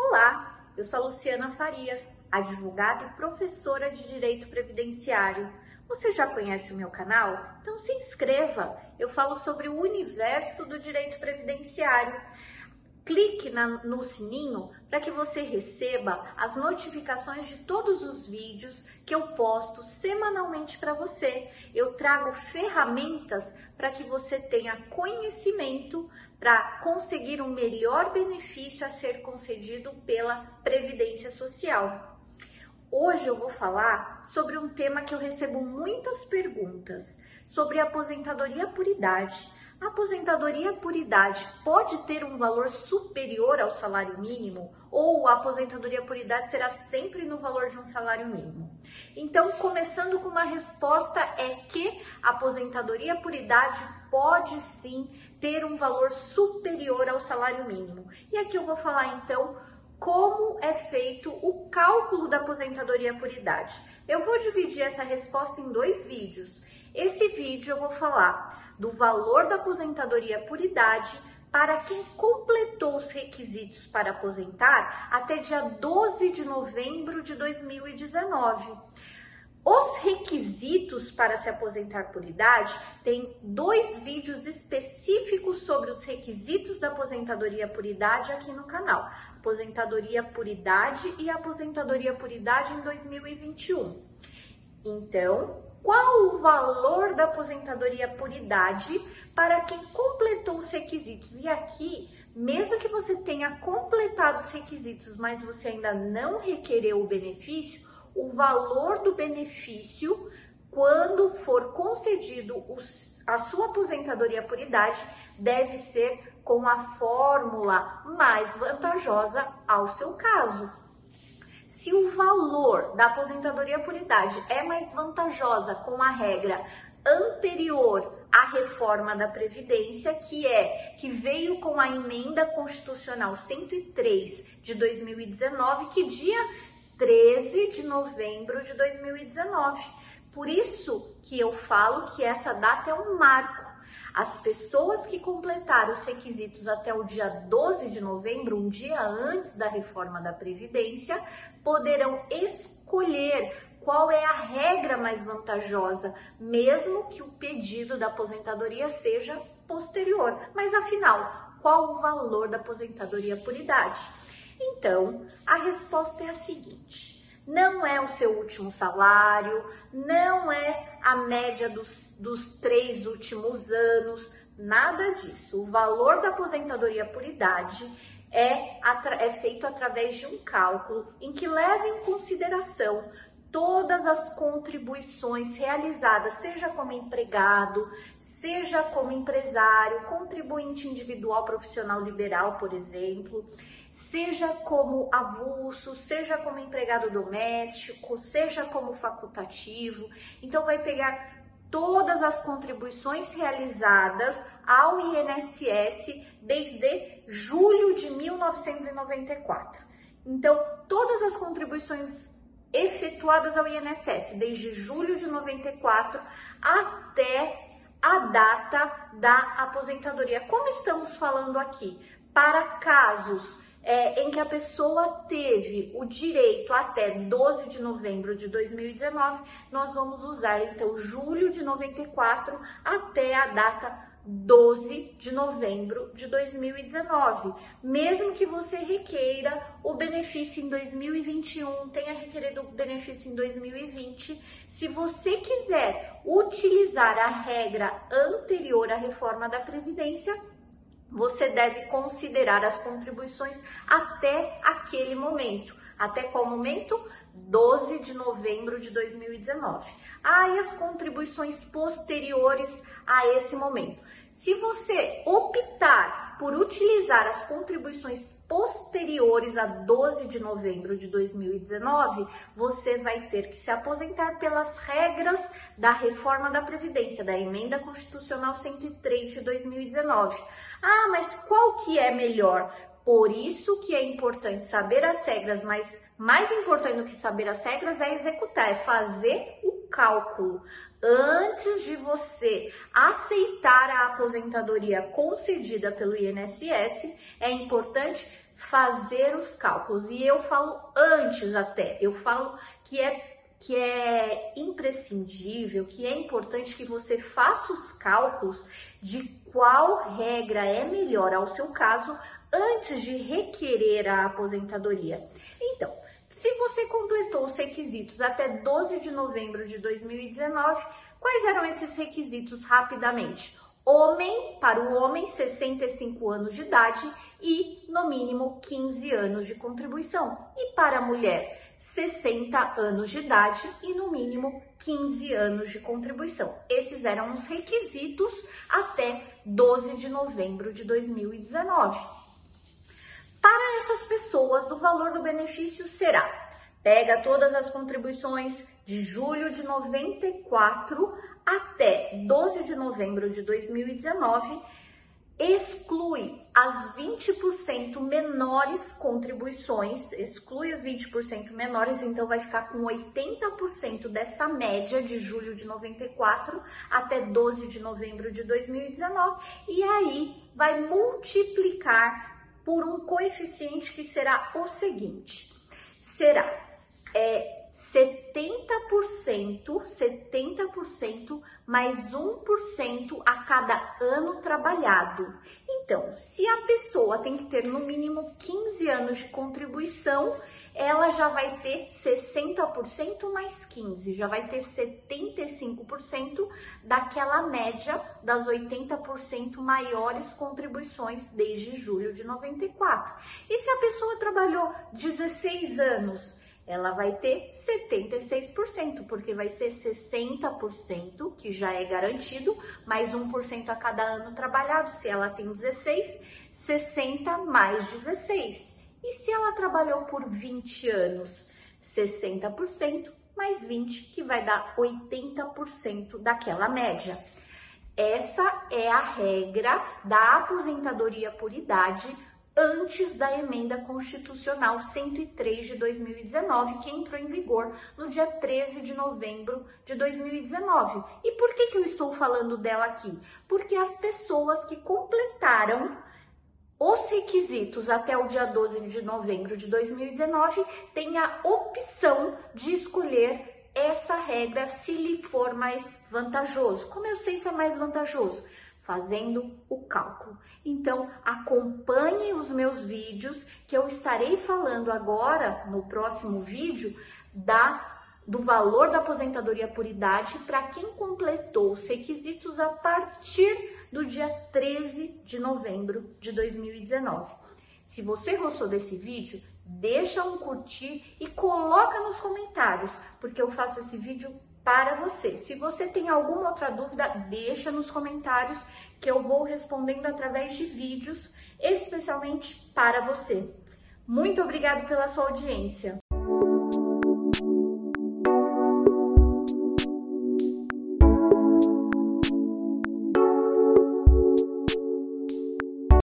Olá, eu sou a Luciana Farias, advogada e professora de Direito Previdenciário. Você já conhece o meu canal? Então se inscreva. Eu falo sobre o universo do direito previdenciário clique na, no sininho para que você receba as notificações de todos os vídeos que eu posto semanalmente para você. Eu trago ferramentas para que você tenha conhecimento para conseguir um melhor benefício a ser concedido pela Previdência Social. Hoje eu vou falar sobre um tema que eu recebo muitas perguntas sobre aposentadoria por idade. A aposentadoria por idade pode ter um valor superior ao salário mínimo ou a aposentadoria por idade será sempre no valor de um salário mínimo? Então, começando com uma resposta é que a aposentadoria por idade pode sim ter um valor superior ao salário mínimo. E aqui eu vou falar então como é feito o cálculo da aposentadoria por idade. Eu vou dividir essa resposta em dois vídeos. Esse vídeo eu vou falar do valor da aposentadoria por idade para quem completou os requisitos para aposentar até dia 12 de novembro de 2019. Os requisitos para se aposentar por idade tem dois vídeos específicos sobre os requisitos da aposentadoria por idade aqui no canal. Aposentadoria por idade e aposentadoria por idade em 2021. Então, qual o valor da aposentadoria por idade para quem completou os requisitos. E aqui, mesmo que você tenha completado os requisitos, mas você ainda não requereu o benefício, o valor do benefício, quando for concedido a sua aposentadoria por idade, deve ser com a fórmula mais vantajosa ao seu caso. Se o valor da aposentadoria por idade é mais vantajosa com a regra anterior à reforma da Previdência, que é que veio com a emenda constitucional 103 de 2019, que dia 13 de novembro de 2019. Por isso que eu falo que essa data é um marco as pessoas que completaram os requisitos até o dia 12 de novembro, um dia antes da reforma da Previdência, poderão escolher qual é a regra mais vantajosa, mesmo que o pedido da aposentadoria seja posterior. Mas afinal, qual o valor da aposentadoria por idade? Então, a resposta é a seguinte: não é o seu último salário, não é a média dos, dos três últimos anos, nada disso. O valor da aposentadoria por idade é, é feito através de um cálculo em que leva em consideração todas as contribuições realizadas, seja como empregado, seja como empresário, contribuinte individual profissional liberal, por exemplo, seja como avulso, seja como empregado doméstico, seja como facultativo. Então, vai pegar todas as contribuições realizadas ao INSS desde julho de 1994. Então, todas as contribuições efetuadas ao INSS desde julho de 94 até a data da aposentadoria. Como estamos falando aqui? Para casos é, em que a pessoa teve o direito até 12 de novembro de 2019, nós vamos usar então julho de 94 até a data 12 de novembro de 2019. Mesmo que você requeira o benefício em 2021, tenha requerido o benefício em 2020, se você quiser utilizar a regra anterior à reforma da Previdência, você deve considerar as contribuições até aquele momento. Até qual momento? 12 de novembro de 2019. Ah, e as contribuições posteriores a esse momento. Se você optar por utilizar as contribuições posteriores a 12 de novembro de 2019, você vai ter que se aposentar pelas regras da reforma da Previdência, da Emenda Constitucional 103 de 2019. Ah, mas qual que é melhor? Por isso que é importante saber as regras, mas mais importante do que saber as regras é executar, é fazer o cálculo. Antes de você aceitar a aposentadoria concedida pelo INSS, é importante fazer os cálculos. E eu falo antes até, eu falo que é que é imprescindível, que é importante que você faça os cálculos de qual regra é melhor ao seu caso antes de requerer a aposentadoria. Então, se você completou os requisitos até 12 de novembro de 2019, quais eram esses requisitos rapidamente? Homem, para o homem, 65 anos de idade e, no mínimo, 15 anos de contribuição. E para a mulher, 60 anos de idade e no mínimo 15 anos de contribuição. Esses eram os requisitos até 12 de novembro de 2019. Para essas pessoas, o valor do benefício será: pega todas as contribuições de julho de 94 até 12 de novembro de 2019 exclui as 20% menores contribuições, exclui as 20% menores, então vai ficar com 80% dessa média de julho de 94 até 12 de novembro de 2019, e aí vai multiplicar por um coeficiente que será o seguinte: será é 70%, 70% mais 1% a cada ano trabalhado. Então, se a pessoa tem que ter no mínimo 15 anos de contribuição, ela já vai ter 60% mais 15, já vai ter 75% daquela média das 80% maiores contribuições desde julho de 94. E se a pessoa trabalhou 16 anos, ela vai ter 76%, porque vai ser 60%, que já é garantido, mais 1% a cada ano trabalhado. Se ela tem 16, 60 mais 16. E se ela trabalhou por 20 anos, 60% mais 20, que vai dar 80% daquela média. Essa é a regra da aposentadoria por idade antes da emenda constitucional 103 de 2019, que entrou em vigor no dia 13 de novembro de 2019. E por que, que eu estou falando dela aqui? Porque as pessoas que completaram os requisitos até o dia 12 de novembro de 2019 têm a opção de escolher essa regra se lhe for mais vantajoso. Como eu sei se é mais vantajoso? Fazendo o cálculo. Então, acompanhe os meus vídeos que eu estarei falando agora no próximo vídeo da do valor da aposentadoria por idade para quem completou os requisitos a partir do dia 13 de novembro de 2019. Se você gostou desse vídeo, deixa um curtir e coloca nos comentários, porque eu faço esse vídeo para você. Se você tem alguma outra dúvida, deixa nos comentários que eu vou respondendo através de vídeos, especialmente para você. Muito obrigado pela sua audiência.